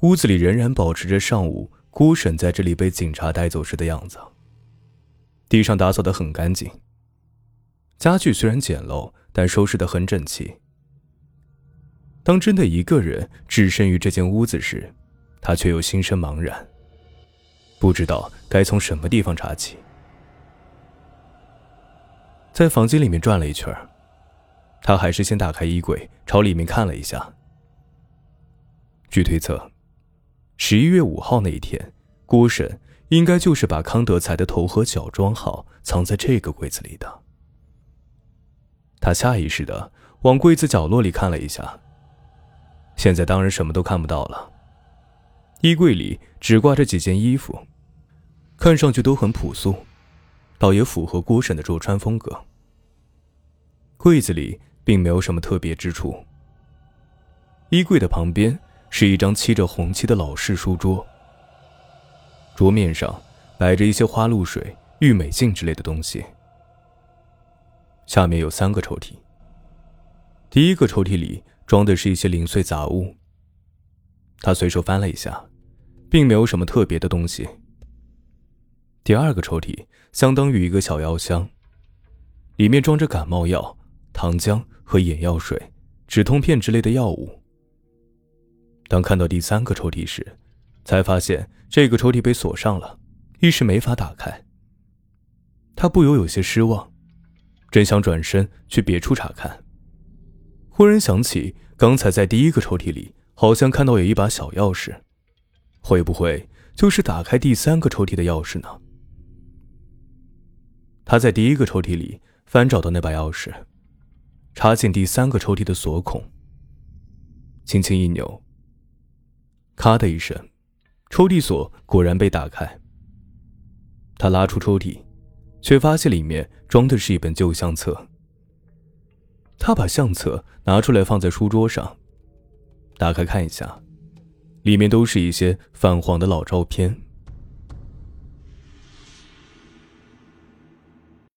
屋子里仍然保持着上午姑婶在这里被警察带走时的样子。地上打扫得很干净，家具虽然简陋，但收拾得很整齐。当真的一个人置身于这间屋子时，他却又心生茫然，不知道该从什么地方查起。在房间里面转了一圈他还是先打开衣柜，朝里面看了一下。据推测，十一月五号那一天，郭婶应该就是把康德才的头和脚装好，藏在这个柜子里的。他下意识的往柜子角落里看了一下。现在当然什么都看不到了。衣柜里只挂着几件衣服，看上去都很朴素，倒也符合郭婶的着穿风格。柜子里并没有什么特别之处。衣柜的旁边是一张漆着红漆的老式书桌，桌面上摆着一些花露水、玉美镜之类的东西。下面有三个抽屉。第一个抽屉里。装的是一些零碎杂物。他随手翻了一下，并没有什么特别的东西。第二个抽屉相当于一个小药箱，里面装着感冒药、糖浆和眼药水、止痛片之类的药物。当看到第三个抽屉时，才发现这个抽屉被锁上了，一时没法打开。他不由有些失望，正想转身去别处查看。忽然想起，刚才在第一个抽屉里好像看到有一把小钥匙，会不会就是打开第三个抽屉的钥匙呢？他在第一个抽屉里翻找到那把钥匙，插进第三个抽屉的锁孔，轻轻一扭，咔的一声，抽屉锁果然被打开。他拉出抽屉，却发现里面装的是一本旧相册。他把相册拿出来放在书桌上，打开看一下，里面都是一些泛黄的老照片。